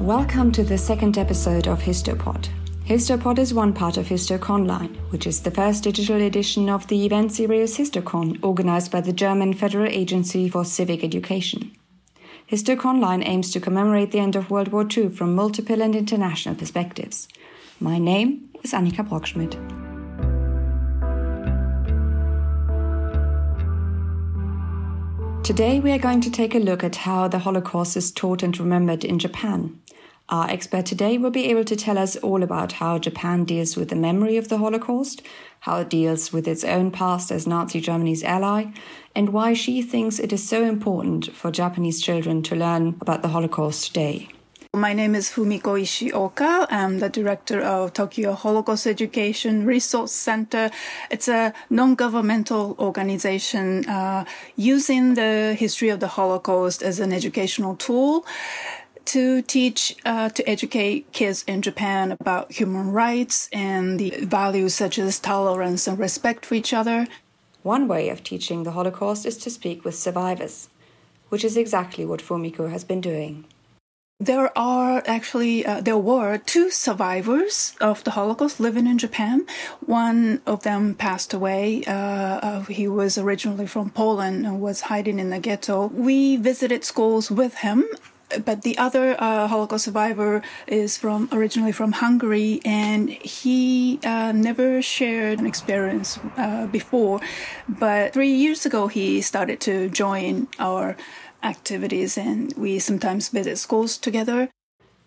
Welcome to the second episode of Histopod. Histopod is one part of HistoConline, which is the first digital edition of the event series HistoCon, organized by the German Federal Agency for Civic Education. HistoConline aims to commemorate the end of World War II from multiple and international perspectives. My name is Annika Brockschmidt. Today, we are going to take a look at how the Holocaust is taught and remembered in Japan. Our expert today will be able to tell us all about how Japan deals with the memory of the Holocaust, how it deals with its own past as Nazi Germany's ally, and why she thinks it is so important for Japanese children to learn about the Holocaust today. My name is Fumiko Ishioka. I'm the director of Tokyo Holocaust Education Resource Center. It's a non-governmental organization uh, using the history of the Holocaust as an educational tool to teach, uh, to educate kids in Japan about human rights and the values such as tolerance and respect for each other. One way of teaching the Holocaust is to speak with survivors, which is exactly what Fumiko has been doing. There are actually, uh, there were two survivors of the Holocaust living in Japan. One of them passed away. Uh, uh, he was originally from Poland and was hiding in the ghetto. We visited schools with him. But the other uh, Holocaust survivor is from originally from Hungary, and he uh, never shared an experience uh, before. But three years ago, he started to join our activities and we sometimes visit schools together.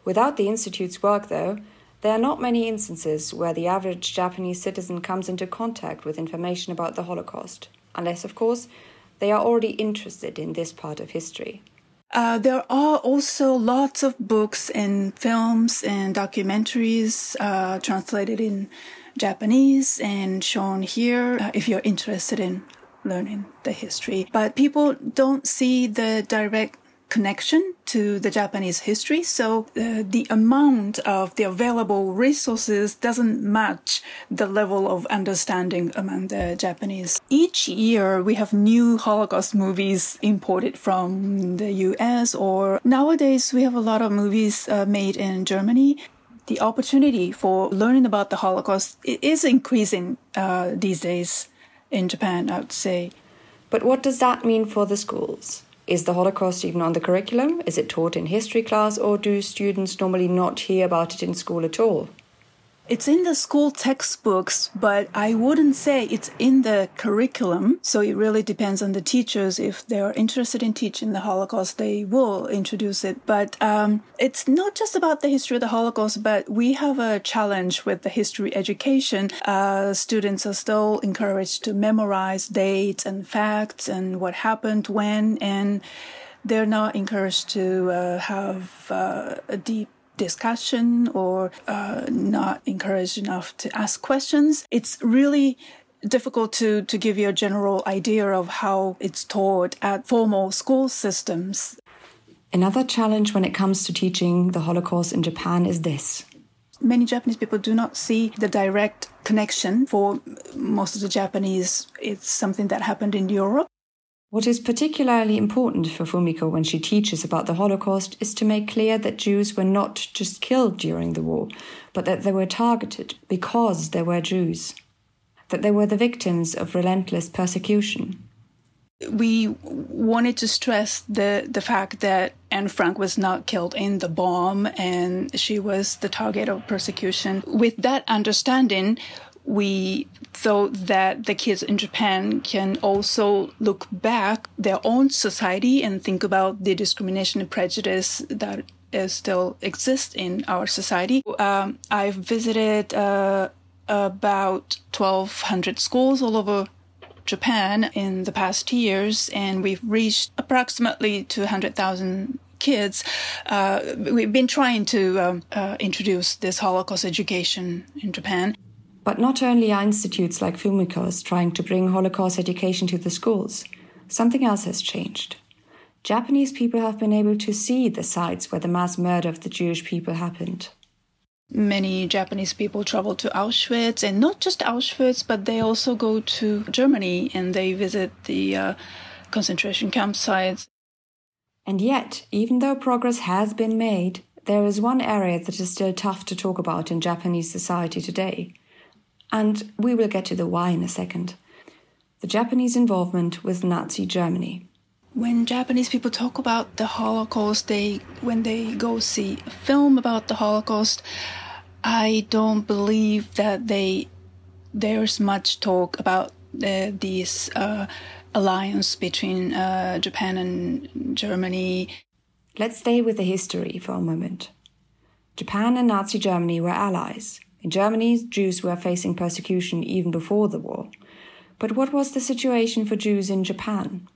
Without the Institute's work, though, there are not many instances where the average Japanese citizen comes into contact with information about the Holocaust, unless, of course, they are already interested in this part of history. Uh, there are also lots of books and films and documentaries uh, translated in Japanese and shown here uh, if you're interested in learning the history. But people don't see the direct connection to the Japanese history. So uh, the amount of the available resources doesn't match the level of understanding among the Japanese. Each year we have new Holocaust movies imported from the US or nowadays we have a lot of movies uh, made in Germany the opportunity for learning about the Holocaust is increasing uh, these days in Japan, I would say. But what does that mean for the schools? Is the Holocaust even on the curriculum? Is it taught in history class, or do students normally not hear about it in school at all? It's in the school textbooks, but I wouldn't say it's in the curriculum. So it really depends on the teachers. If they're interested in teaching the Holocaust, they will introduce it. But um, it's not just about the history of the Holocaust, but we have a challenge with the history education. Uh, students are still encouraged to memorize dates and facts and what happened when, and they're not encouraged to uh, have uh, a deep discussion or uh, not encouraged enough to ask questions. It's really difficult to, to give you a general idea of how it's taught at formal school systems. Another challenge when it comes to teaching the Holocaust in Japan is this. Many Japanese people do not see the direct connection. For most of the Japanese, it's something that happened in Europe. What is particularly important for Fumiko when she teaches about the Holocaust is to make clear that Jews were not just killed during the war, but that they were targeted because they were Jews, that they were the victims of relentless persecution. We wanted to stress the, the fact that Anne Frank was not killed in the bomb and she was the target of persecution. With that understanding, we thought that the kids in Japan can also look back their own society and think about the discrimination and prejudice that still exists in our society. Um, I've visited uh, about 1,200 schools all over Japan in the past years, and we've reached approximately 200,000 kids. Uh, we've been trying to um, uh, introduce this Holocaust education in Japan. But not only are institutes like Fumiko's trying to bring Holocaust education to the schools, something else has changed. Japanese people have been able to see the sites where the mass murder of the Jewish people happened. Many Japanese people travel to Auschwitz, and not just Auschwitz, but they also go to Germany and they visit the uh, concentration camp sites. And yet, even though progress has been made, there is one area that is still tough to talk about in Japanese society today. And we will get to the why in a second. The Japanese involvement with Nazi Germany. When Japanese people talk about the Holocaust, they when they go see a film about the Holocaust, I don't believe that they there's much talk about uh, this uh, alliance between uh, Japan and Germany. Let's stay with the history for a moment. Japan and Nazi Germany were allies. In Germany, Jews were facing persecution even before the war. But what was the situation for Jews in Japan?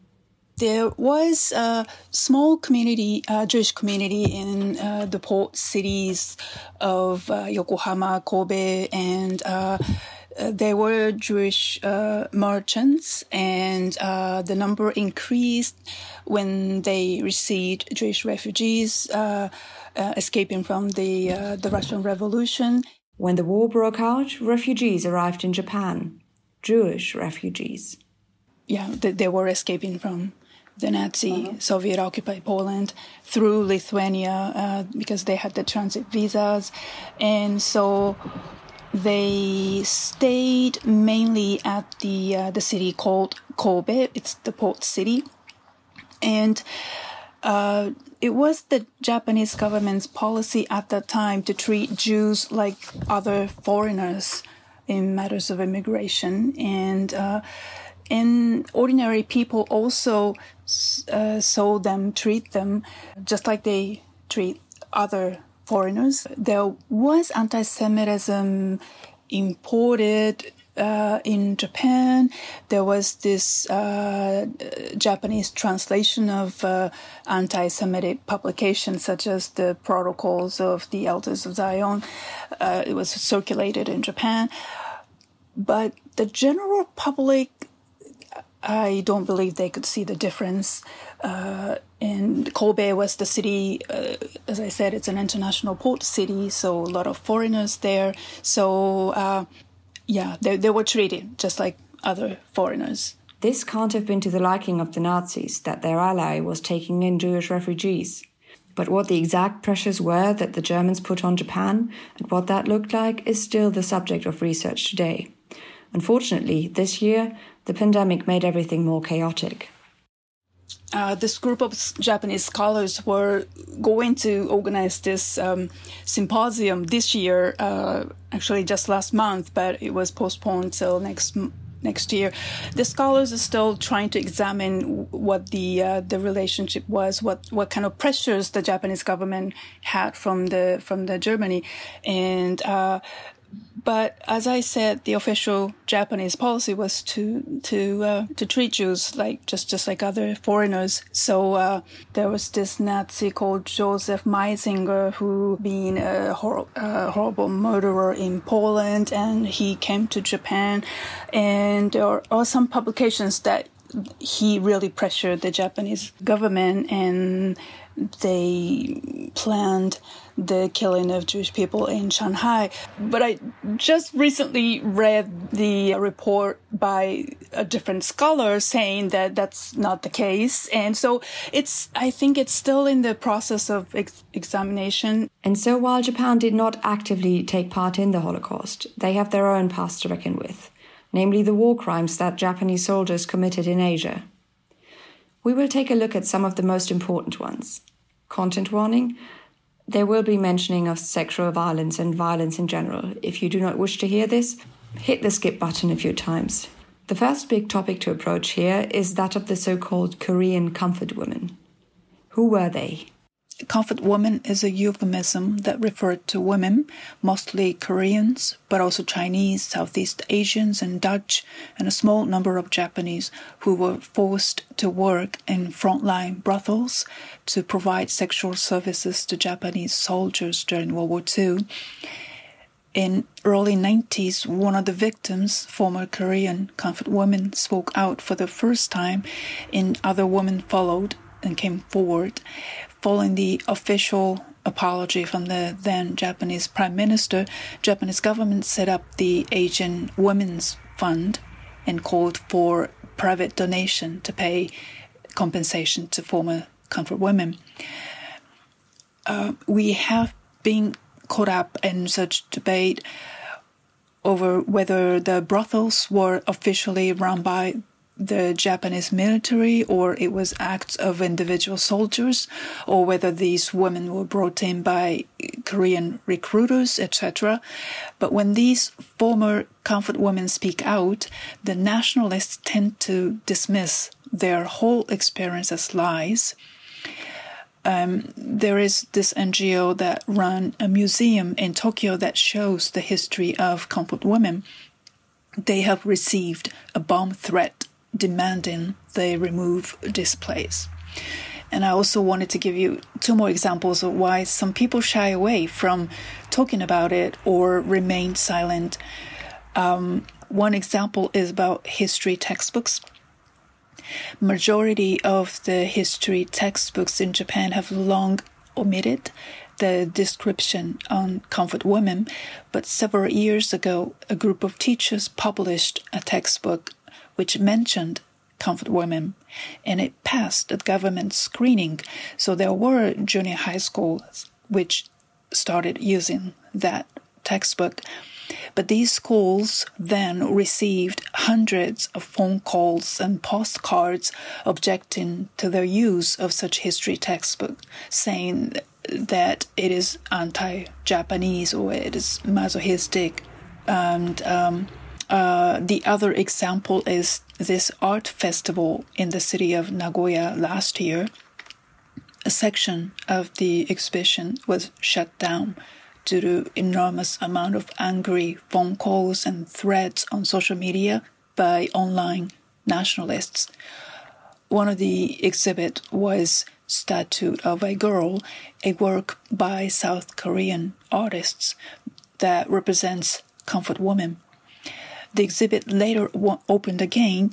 There was a small community, uh, Jewish community in uh, the port cities of uh, Yokohama, Kobe, and uh, uh, there were Jewish uh, merchants, and the number increased when they received Jewish refugees escaping from the the Russian Revolution. When the war broke out, refugees arrived in Japan, Jewish refugees. Yeah, they, they were escaping from the Nazi uh-huh. Soviet occupied Poland through Lithuania uh, because they had the transit visas. And so they stayed mainly at the uh, the city called Kobe. It's the port city, and uh, it was the Japanese government's policy at that time to treat Jews like other foreigners in matters of immigration, and uh, and ordinary people also uh, saw them treat them just like they treat other foreigners. There was anti Semitism imported uh, in Japan. There was this uh, Japanese translation of uh, anti Semitic publications, such as the Protocols of the Elders of Zion. Uh, it was circulated in Japan. But the general public, I don't believe they could see the difference uh, and Kobe was the city, uh, as I said, it's an international port city, so a lot of foreigners there. So, yeah, they, they were treated just like other foreigners. This can't have been to the liking of the Nazis that their ally was taking in Jewish refugees. But what the exact pressures were that the Germans put on Japan and what that looked like is still the subject of research today. Unfortunately, this year, the pandemic made everything more chaotic uh, this group of Japanese scholars were going to organize this um, symposium this year, uh, actually just last month, but it was postponed till next next year. The scholars are still trying to examine what the uh, the relationship was, what what kind of pressures the Japanese government had from the from the Germany, and uh, but as I said, the official Japanese policy was to to uh, to treat Jews like just just like other foreigners. So uh, there was this Nazi called Josef Meisinger who being a, hor- a horrible murderer in Poland, and he came to Japan, and there are some publications that he really pressured the Japanese government and they planned the killing of Jewish people in Shanghai. But I just recently read the report by a different scholar saying that that's not the case. And so it's, I think it's still in the process of ex- examination. And so while Japan did not actively take part in the Holocaust, they have their own past to reckon with, namely the war crimes that Japanese soldiers committed in Asia. We will take a look at some of the most important ones. Content warning there will be mentioning of sexual violence and violence in general. If you do not wish to hear this, hit the skip button a few times. The first big topic to approach here is that of the so called Korean comfort women. Who were they? Comfort woman is a euphemism that referred to women, mostly Koreans, but also Chinese, Southeast Asians, and Dutch, and a small number of Japanese who were forced to work in frontline brothels to provide sexual services to Japanese soldiers during World War II. In early 90s, one of the victims, former Korean comfort woman, spoke out for the first time, and other women followed and came forward following the official apology from the then Japanese Prime Minister, Japanese government set up the Asian Women's Fund and called for private donation to pay compensation to former comfort women. uh, we have been caught up in such debate over whether the brothels were officially run by the Japanese military or it was acts of individual soldiers or whether these women were brought in by Korean recruiters, etc. But when these former comfort women speak out, the nationalists tend to dismiss their whole experience as lies. Um, there is this NGO that run a museum in Tokyo that shows the history of comfort women. They have received a bomb threat demanding they remove displays. And I also wanted to give you two more examples of why some people shy away from talking about it or remain silent. Um, one example is about history textbooks. Majority of the history textbooks in Japan have long omitted the description on comfort women, but several years ago, a group of teachers published a textbook which mentioned comfort women and it passed the government screening. So there were junior high schools which started using that textbook. But these schools then received hundreds of phone calls and postcards objecting to their use of such history textbook, saying that it is anti-Japanese or it is masochistic, and um, uh, the other example is this art festival in the city of Nagoya last year. A section of the exhibition was shut down due to enormous amount of angry phone calls and threats on social media by online nationalists. One of the exhibit was statue of a girl, a work by South Korean artists that represents comfort women. The exhibit later opened again,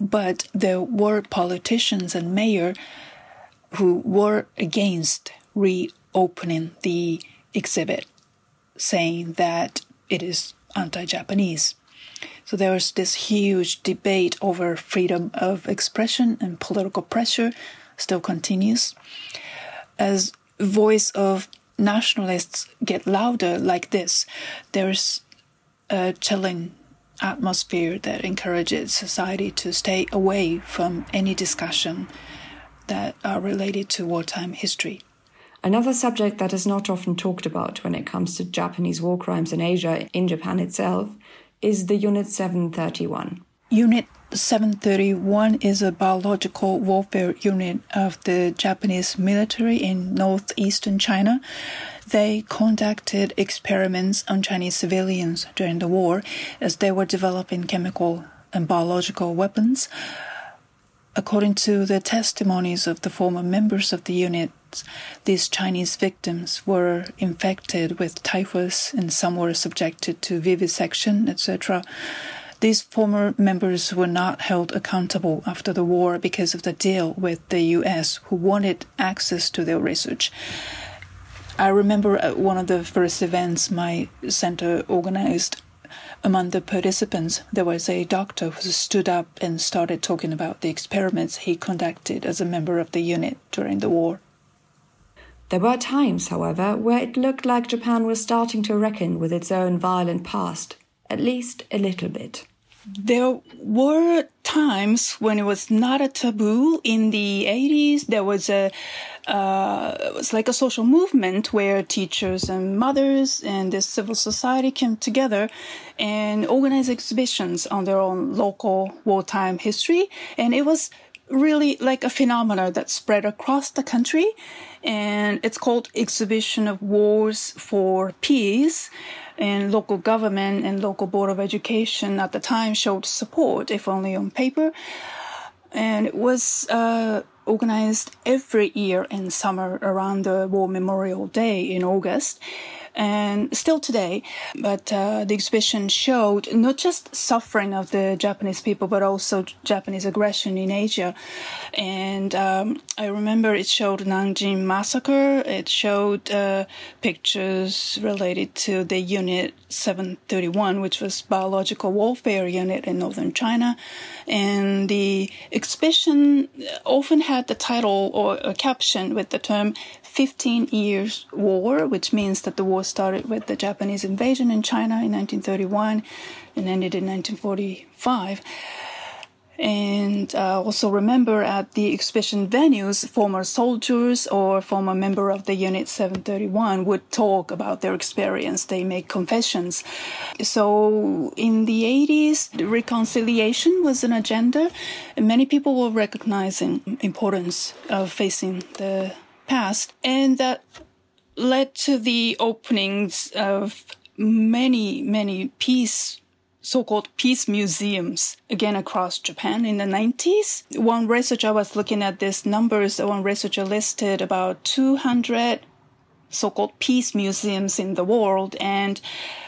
but there were politicians and mayor who were against reopening the exhibit, saying that it is anti-Japanese. So there was this huge debate over freedom of expression and political pressure still continues. As voice of nationalists get louder like this, there's a chilling atmosphere that encourages society to stay away from any discussion that are related to wartime history. Another subject that is not often talked about when it comes to Japanese war crimes in Asia, in Japan itself, is the Unit 731. Unit 731 is a biological warfare unit of the Japanese military in northeastern China. They conducted experiments on Chinese civilians during the war as they were developing chemical and biological weapons. According to the testimonies of the former members of the unit, these Chinese victims were infected with typhus and some were subjected to vivisection, etc. These former members were not held accountable after the war because of the deal with the US, who wanted access to their research. I remember at one of the first events my center organized. Among the participants, there was a doctor who stood up and started talking about the experiments he conducted as a member of the unit during the war. There were times, however, where it looked like Japan was starting to reckon with its own violent past, at least a little bit. There were times when it was not a taboo. In the 80s, there was a uh, it was like a social movement where teachers and mothers and the civil society came together and organized exhibitions on their own local wartime history. And it was really like a phenomenon that spread across the country. And it's called Exhibition of Wars for Peace and local government and local board of education at the time showed support, if only on paper. And it was uh, organized every year in summer around the War Memorial Day in August. And still today. But uh, the exhibition showed not just suffering of the Japanese people, but also Japanese aggression in Asia. And um, I remember it showed Nanjing massacre. It showed uh, pictures related to the Unit 731, which was biological warfare unit in northern China. And the exhibition often had the title or a caption with the term 15 years war, which means that the war started with the Japanese invasion in China in 1931 and ended in 1945. And uh, also remember at the exhibition venues, former soldiers or former member of the Unit 731 would talk about their experience. They make confessions. So in the 80s, reconciliation was an agenda. And many people were recognizing importance of facing the past, and that led to the openings of many, many peace so-called peace museums again across Japan in the 90s. One researcher was looking at these numbers. One researcher listed about 200 so-called peace museums in the world and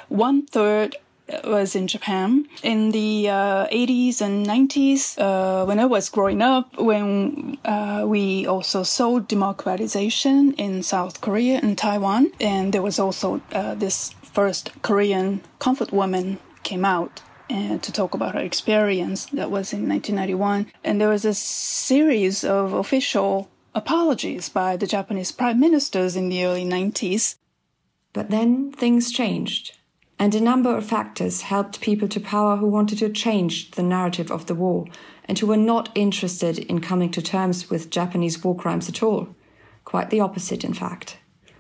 one third was in Japan in the uh, 80s and 90s. Uh, when I was growing up, when uh, we also saw democratization in South Korea and Taiwan, and there was also uh, this first Korean comfort woman came out and to talk about her experience. That was in 1991, and there was a series of official apologies by the Japanese prime ministers in the early 90s. But then things changed. And a number of factors helped people to power who wanted to change the narrative of the war and who were not interested in coming to terms with Japanese war crimes at all. Quite the opposite, in fact.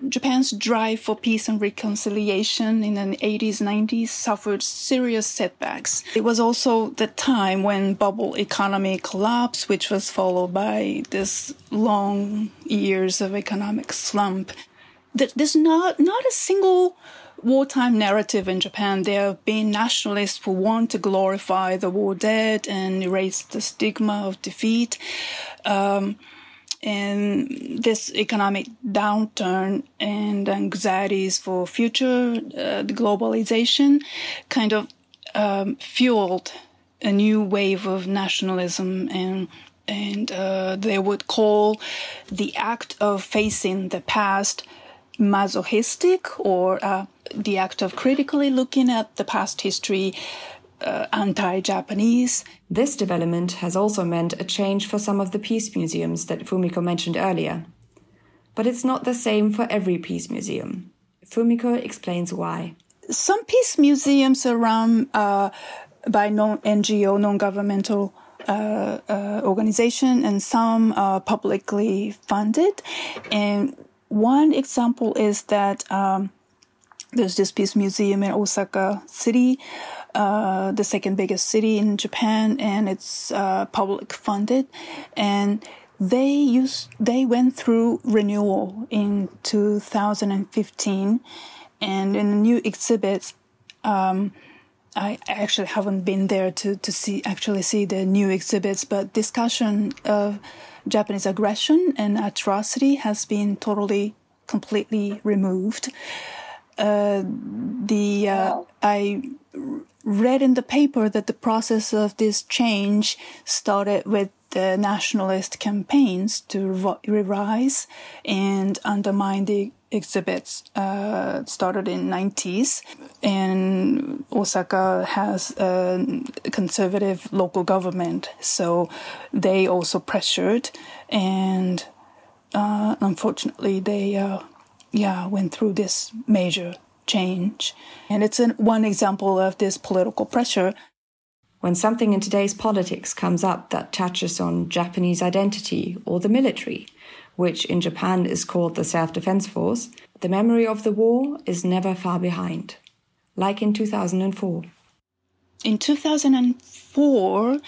Japan's drive for peace and reconciliation in the 80s, 90s suffered serious setbacks. It was also the time when bubble economy collapsed, which was followed by this long years of economic slump. There's not, not a single wartime narrative in Japan, there have been nationalists who want to glorify the war dead and erase the stigma of defeat. Um, and this economic downturn and anxieties for future uh, globalization kind of um, fueled a new wave of nationalism and and uh, they would call the act of facing the past masochistic or uh, the act of critically looking at the past history uh, anti-Japanese. This development has also meant a change for some of the peace museums that Fumiko mentioned earlier. But it's not the same for every peace museum. Fumiko explains why. Some peace museums are run uh, by non-NGO, non-governmental uh, uh, organization, and some are publicly funded. And one example is that um, there's this peace museum in Osaka City, uh, the second biggest city in Japan, and it's uh, public funded. And they used they went through renewal in 2015, and in the new exhibits. Um, I actually haven't been there to, to see actually see the new exhibits, but discussion of Japanese aggression and atrocity has been totally, completely removed. Uh, the uh, I read in the paper that the process of this change started with the nationalist campaigns to revise and undermine the exhibits uh, started in 90s and osaka has a conservative local government. So they also pressured and uh, unfortunately they uh, yeah went through this major change. And it's an, one example of this political pressure when something in today's politics comes up that touches on Japanese identity or the military, which in Japan is called the Self Defense Force, the memory of the war is never far behind, like in 2004. In 2004,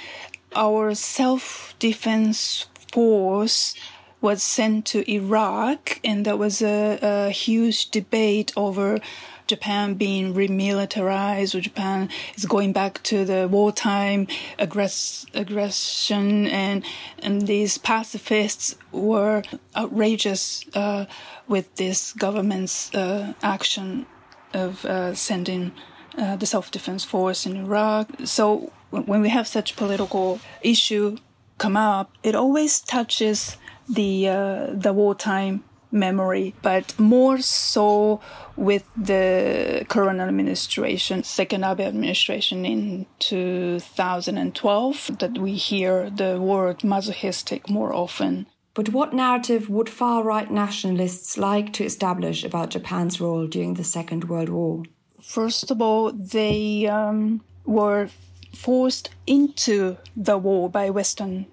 our self defense force was sent to Iraq, and there was a, a huge debate over Japan being remilitarized or Japan is going back to the wartime aggress- aggression and and these pacifists were outrageous uh, with this government's uh, action of uh, sending uh, the self-defense force in Iraq. So when we have such political issue come up, it always touches the uh, the wartime memory, but more so with the current administration, second Abe administration in 2012, that we hear the word masochistic more often. But what narrative would far right nationalists like to establish about Japan's role during the Second World War? First of all, they um, were forced into the war by Western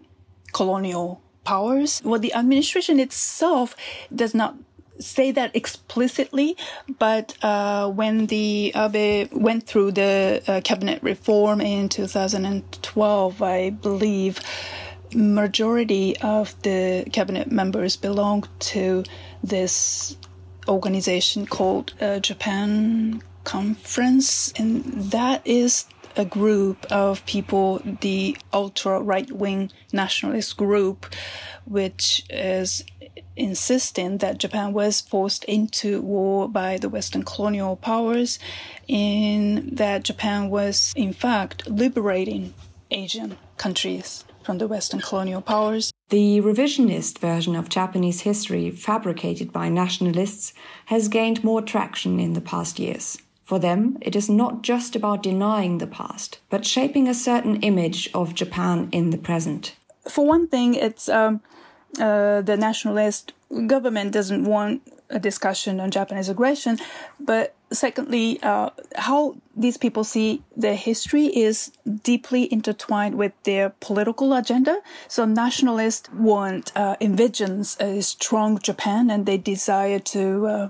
colonial powers. Well, the administration itself does not say that explicitly, but uh, when the Abe went through the uh, cabinet reform in 2012, I believe majority of the cabinet members belonged to this organization called uh, Japan Conference, and that is a group of people, the ultra right wing nationalist group, which is insisting that Japan was forced into war by the Western colonial powers, in that Japan was, in fact, liberating Asian countries from the Western colonial powers. The revisionist version of Japanese history, fabricated by nationalists, has gained more traction in the past years. For them, it is not just about denying the past, but shaping a certain image of Japan in the present. For one thing, it's um, uh, the nationalist government doesn't want a discussion on Japanese aggression, but secondly, uh, how these people see their history is deeply intertwined with their political agenda. So nationalists want, uh, envisions a strong Japan and they desire to uh,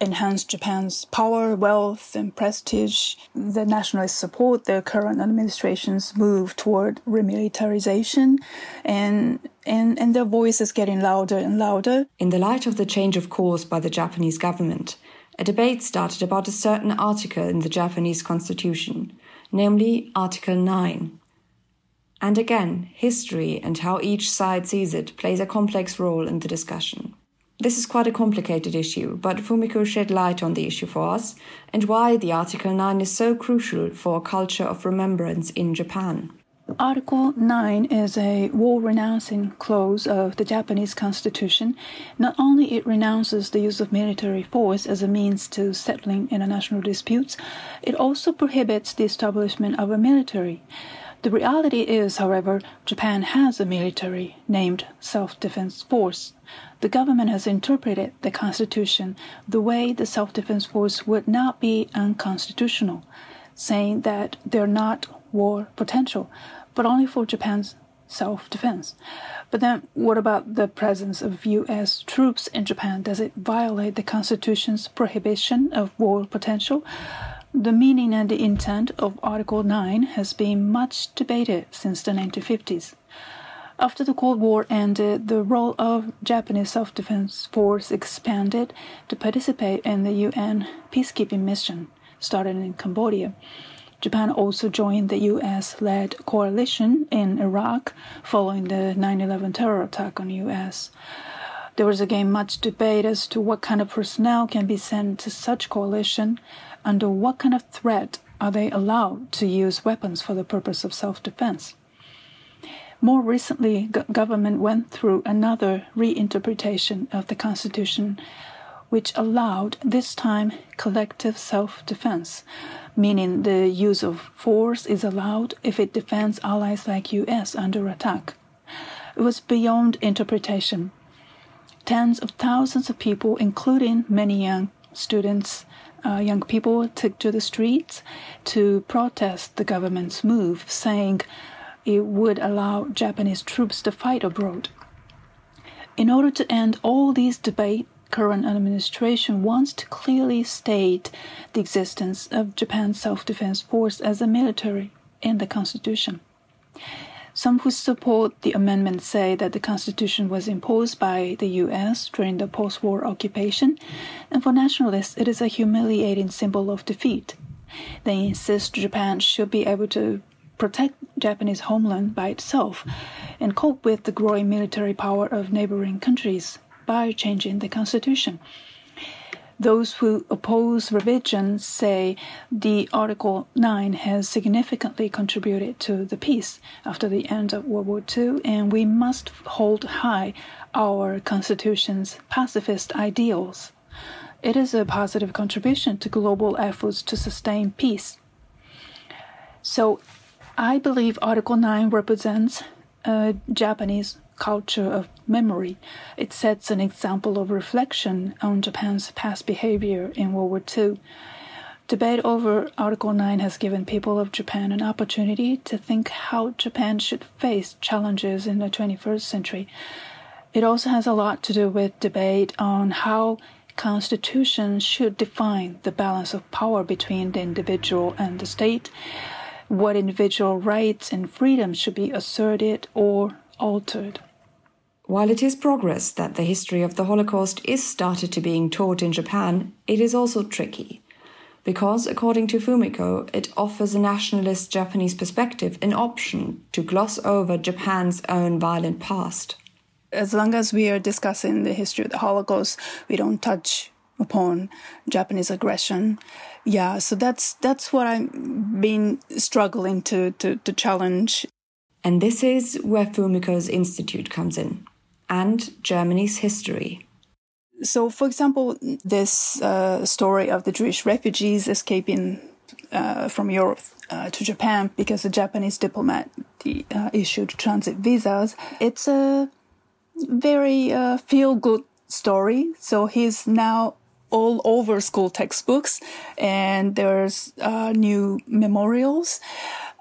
enhance Japan's power, wealth, and prestige. The nationalists support the current administration's move toward remilitarization, and, and, and their voice is getting louder and louder. In the light of the change of course by the Japanese government, a debate started about a certain article in the Japanese constitution, namely Article 9. And again, history and how each side sees it plays a complex role in the discussion. This is quite a complicated issue, but Fumiko shed light on the issue for us and why the Article 9 is so crucial for a culture of remembrance in Japan. Article 9 is a war renouncing clause of the Japanese constitution. Not only it renounces the use of military force as a means to settling international disputes, it also prohibits the establishment of a military. The reality is, however, Japan has a military named Self Defense Force. The government has interpreted the Constitution the way the Self Defense Force would not be unconstitutional, saying that they're not war potential, but only for Japan's self defense. But then, what about the presence of U.S. troops in Japan? Does it violate the Constitution's prohibition of war potential? The meaning and the intent of Article 9 has been much debated since the 1950s. After the Cold War ended, the role of Japanese self-defense force expanded to participate in the UN peacekeeping mission started in Cambodia. Japan also joined the US-led coalition in Iraq following the 9/11 terror attack on US. There was again much debate as to what kind of personnel can be sent to such coalition under what kind of threat are they allowed to use weapons for the purpose of self-defense. More recently, government went through another reinterpretation of the Constitution, which allowed this time collective self-defense, meaning the use of force is allowed if it defends allies like US under attack. It was beyond interpretation. Tens of thousands of people, including many young students, uh, young people took to the streets to protest the government's move, saying it would allow Japanese troops to fight abroad. In order to end all these debate, current administration wants to clearly state the existence of Japan's self-defense force as a military in the constitution. Some who support the amendment say that the Constitution was imposed by the US during the post war occupation, and for nationalists, it is a humiliating symbol of defeat. They insist Japan should be able to protect Japanese homeland by itself and cope with the growing military power of neighboring countries by changing the constitution. Those who oppose revision say the Article 9 has significantly contributed to the peace after the end of World War II, and we must hold high our Constitution's pacifist ideals. It is a positive contribution to global efforts to sustain peace. So, I believe Article 9 represents a Japanese culture of memory. It sets an example of reflection on Japan's past behavior in World War II. Debate over Article 9 has given people of Japan an opportunity to think how Japan should face challenges in the 21st century. It also has a lot to do with debate on how constitutions should define the balance of power between the individual and the state, what individual rights and freedoms should be asserted or altered. While it is progress that the history of the Holocaust is started to being taught in Japan, it is also tricky. Because, according to Fumiko, it offers a nationalist Japanese perspective an option to gloss over Japan's own violent past. As long as we are discussing the history of the Holocaust, we don't touch upon Japanese aggression. Yeah, so that's that's what I've been struggling to, to, to challenge. And this is where Fumiko's institute comes in and Germany's history. So, for example, this uh, story of the Jewish refugees escaping uh, from Europe uh, to Japan because a Japanese diplomat uh, issued transit visas, it's a very uh, feel good story. So, he's now all over school textbooks, and there's uh, new memorials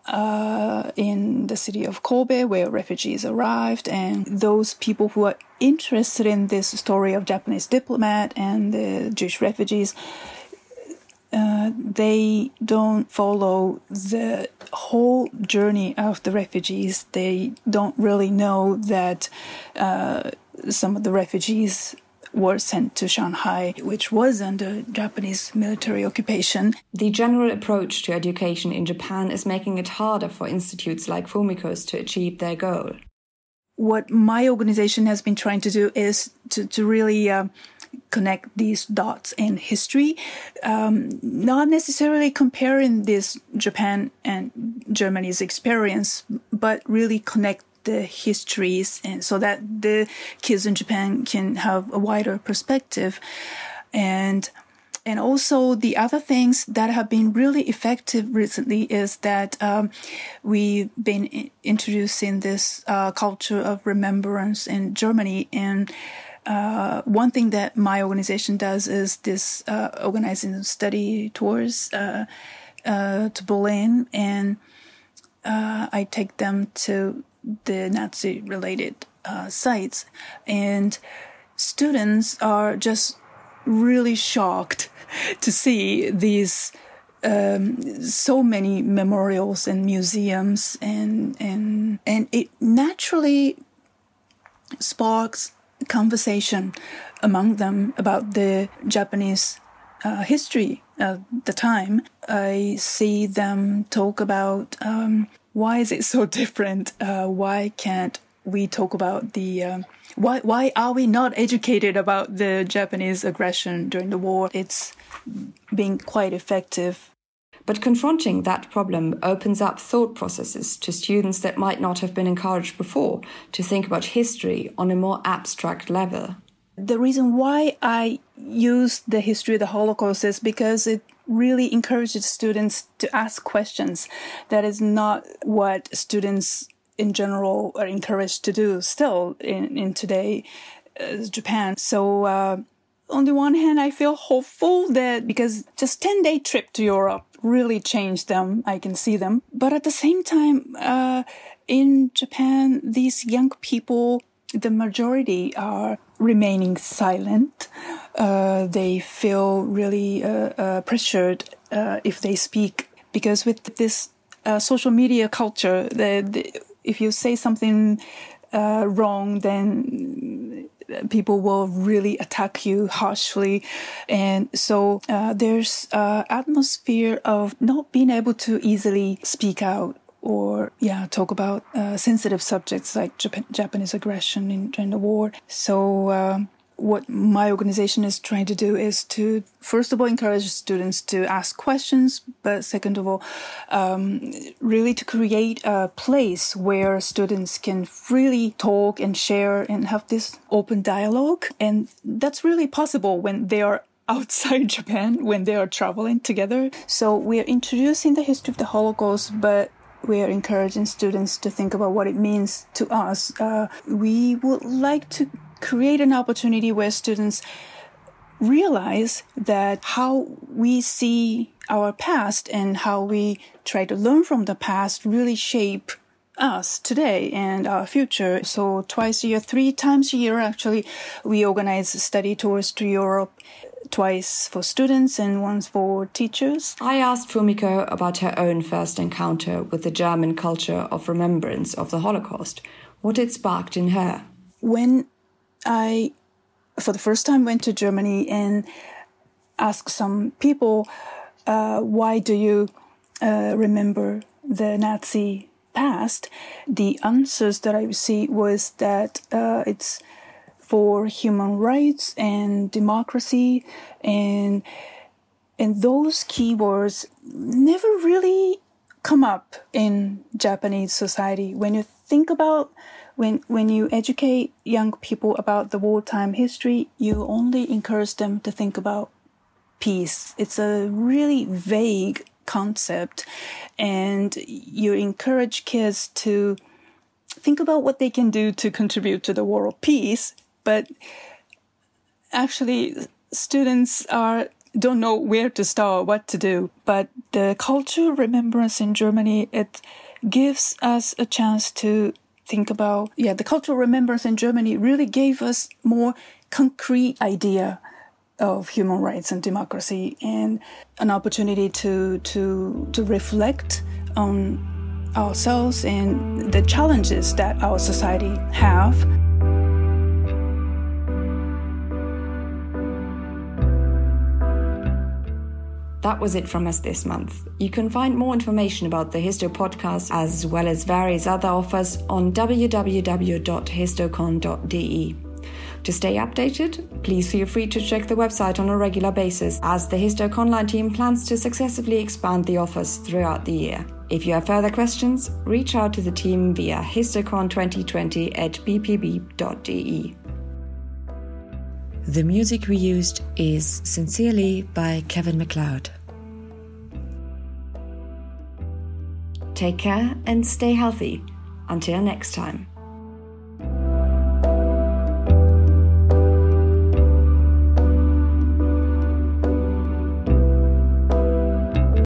uh, in the city of Kobe where refugees arrived, and those people who are interested in this story of Japanese diplomat and the Jewish refugees. Uh, they don't follow the whole journey of the refugees. They don't really know that uh, some of the refugees were sent to Shanghai, which was under Japanese military occupation. The general approach to education in Japan is making it harder for institutes like Fumiko's to achieve their goal. What my organization has been trying to do is to, to really uh, connect these dots in history, um, not necessarily comparing this Japan and Germany's experience, but really connect the histories and so that the kids in Japan can have a wider perspective. And and also the other things that have been really effective recently is that um, we've been introducing this uh, culture of remembrance in Germany. And uh, one thing that my organization does is this uh, organizing study tours uh, uh, to Berlin. And uh, I take them to the Nazi related uh, sites. And students are just really shocked to see these um, so many memorials and museums and and and it naturally sparks conversation among them about the Japanese uh, history at the time. I see them talk about um, why is it so different? Uh, why can't we talk about the um, why why are we not educated about the Japanese aggression during the war? It's been quite effective. But confronting that problem opens up thought processes to students that might not have been encouraged before to think about history on a more abstract level. The reason why I use the history of the Holocaust is because it really encourages students to ask questions. That is not what students in general are encouraged to do still in, in today uh, Japan. So, uh, on the one hand, I feel hopeful that because just 10 day trip to Europe really changed them. I can see them. But at the same time, uh, in Japan, these young people, the majority are remaining silent. Uh, they feel really uh, uh, pressured uh, if they speak because with this social media culture, the, the, if you say something wrong, then people will really attack you harshly. And so uh, there's uh, atmosphere of not being able to easily speak out or yeah talk about uh, sensitive subjects like Japan- Japanese aggression in, during the war. So um, what my organization is trying to do is to first of all encourage students to ask questions but second of all um, really to create a place where students can freely talk and share and have this open dialogue and that's really possible when they are outside Japan when they are traveling together. So we are introducing the history of the Holocaust, but we are encouraging students to think about what it means to us. Uh, we would like to create an opportunity where students realize that how we see our past and how we try to learn from the past really shape us today and our future. So twice a year, three times a year, actually, we organize study tours to Europe twice for students and once for teachers. I asked Fumiko about her own first encounter with the German culture of remembrance of the Holocaust, what it sparked in her. When I, for the first time, went to Germany and asked some people, uh, why do you uh, remember the Nazi past? The answers that I received was that uh, it's for human rights and democracy and and those keywords never really come up in Japanese society. When you think about when when you educate young people about the wartime history, you only encourage them to think about peace. It's a really vague concept, and you encourage kids to think about what they can do to contribute to the world peace. But actually, students are don't know where to start, what to do. But the cultural remembrance in Germany it gives us a chance to think about, yeah, the cultural remembrance in Germany really gave us more concrete idea of human rights and democracy and an opportunity to to to reflect on ourselves and the challenges that our society have. That was it from us this month. You can find more information about the Histo podcast as well as various other offers on www.histocon.de. To stay updated, please feel free to check the website on a regular basis as the HistoConline team plans to successively expand the offers throughout the year. If you have further questions, reach out to the team via histocon2020 at bpb.de. The music we used is Sincerely by Kevin MacLeod. Take care and stay healthy. Until next time.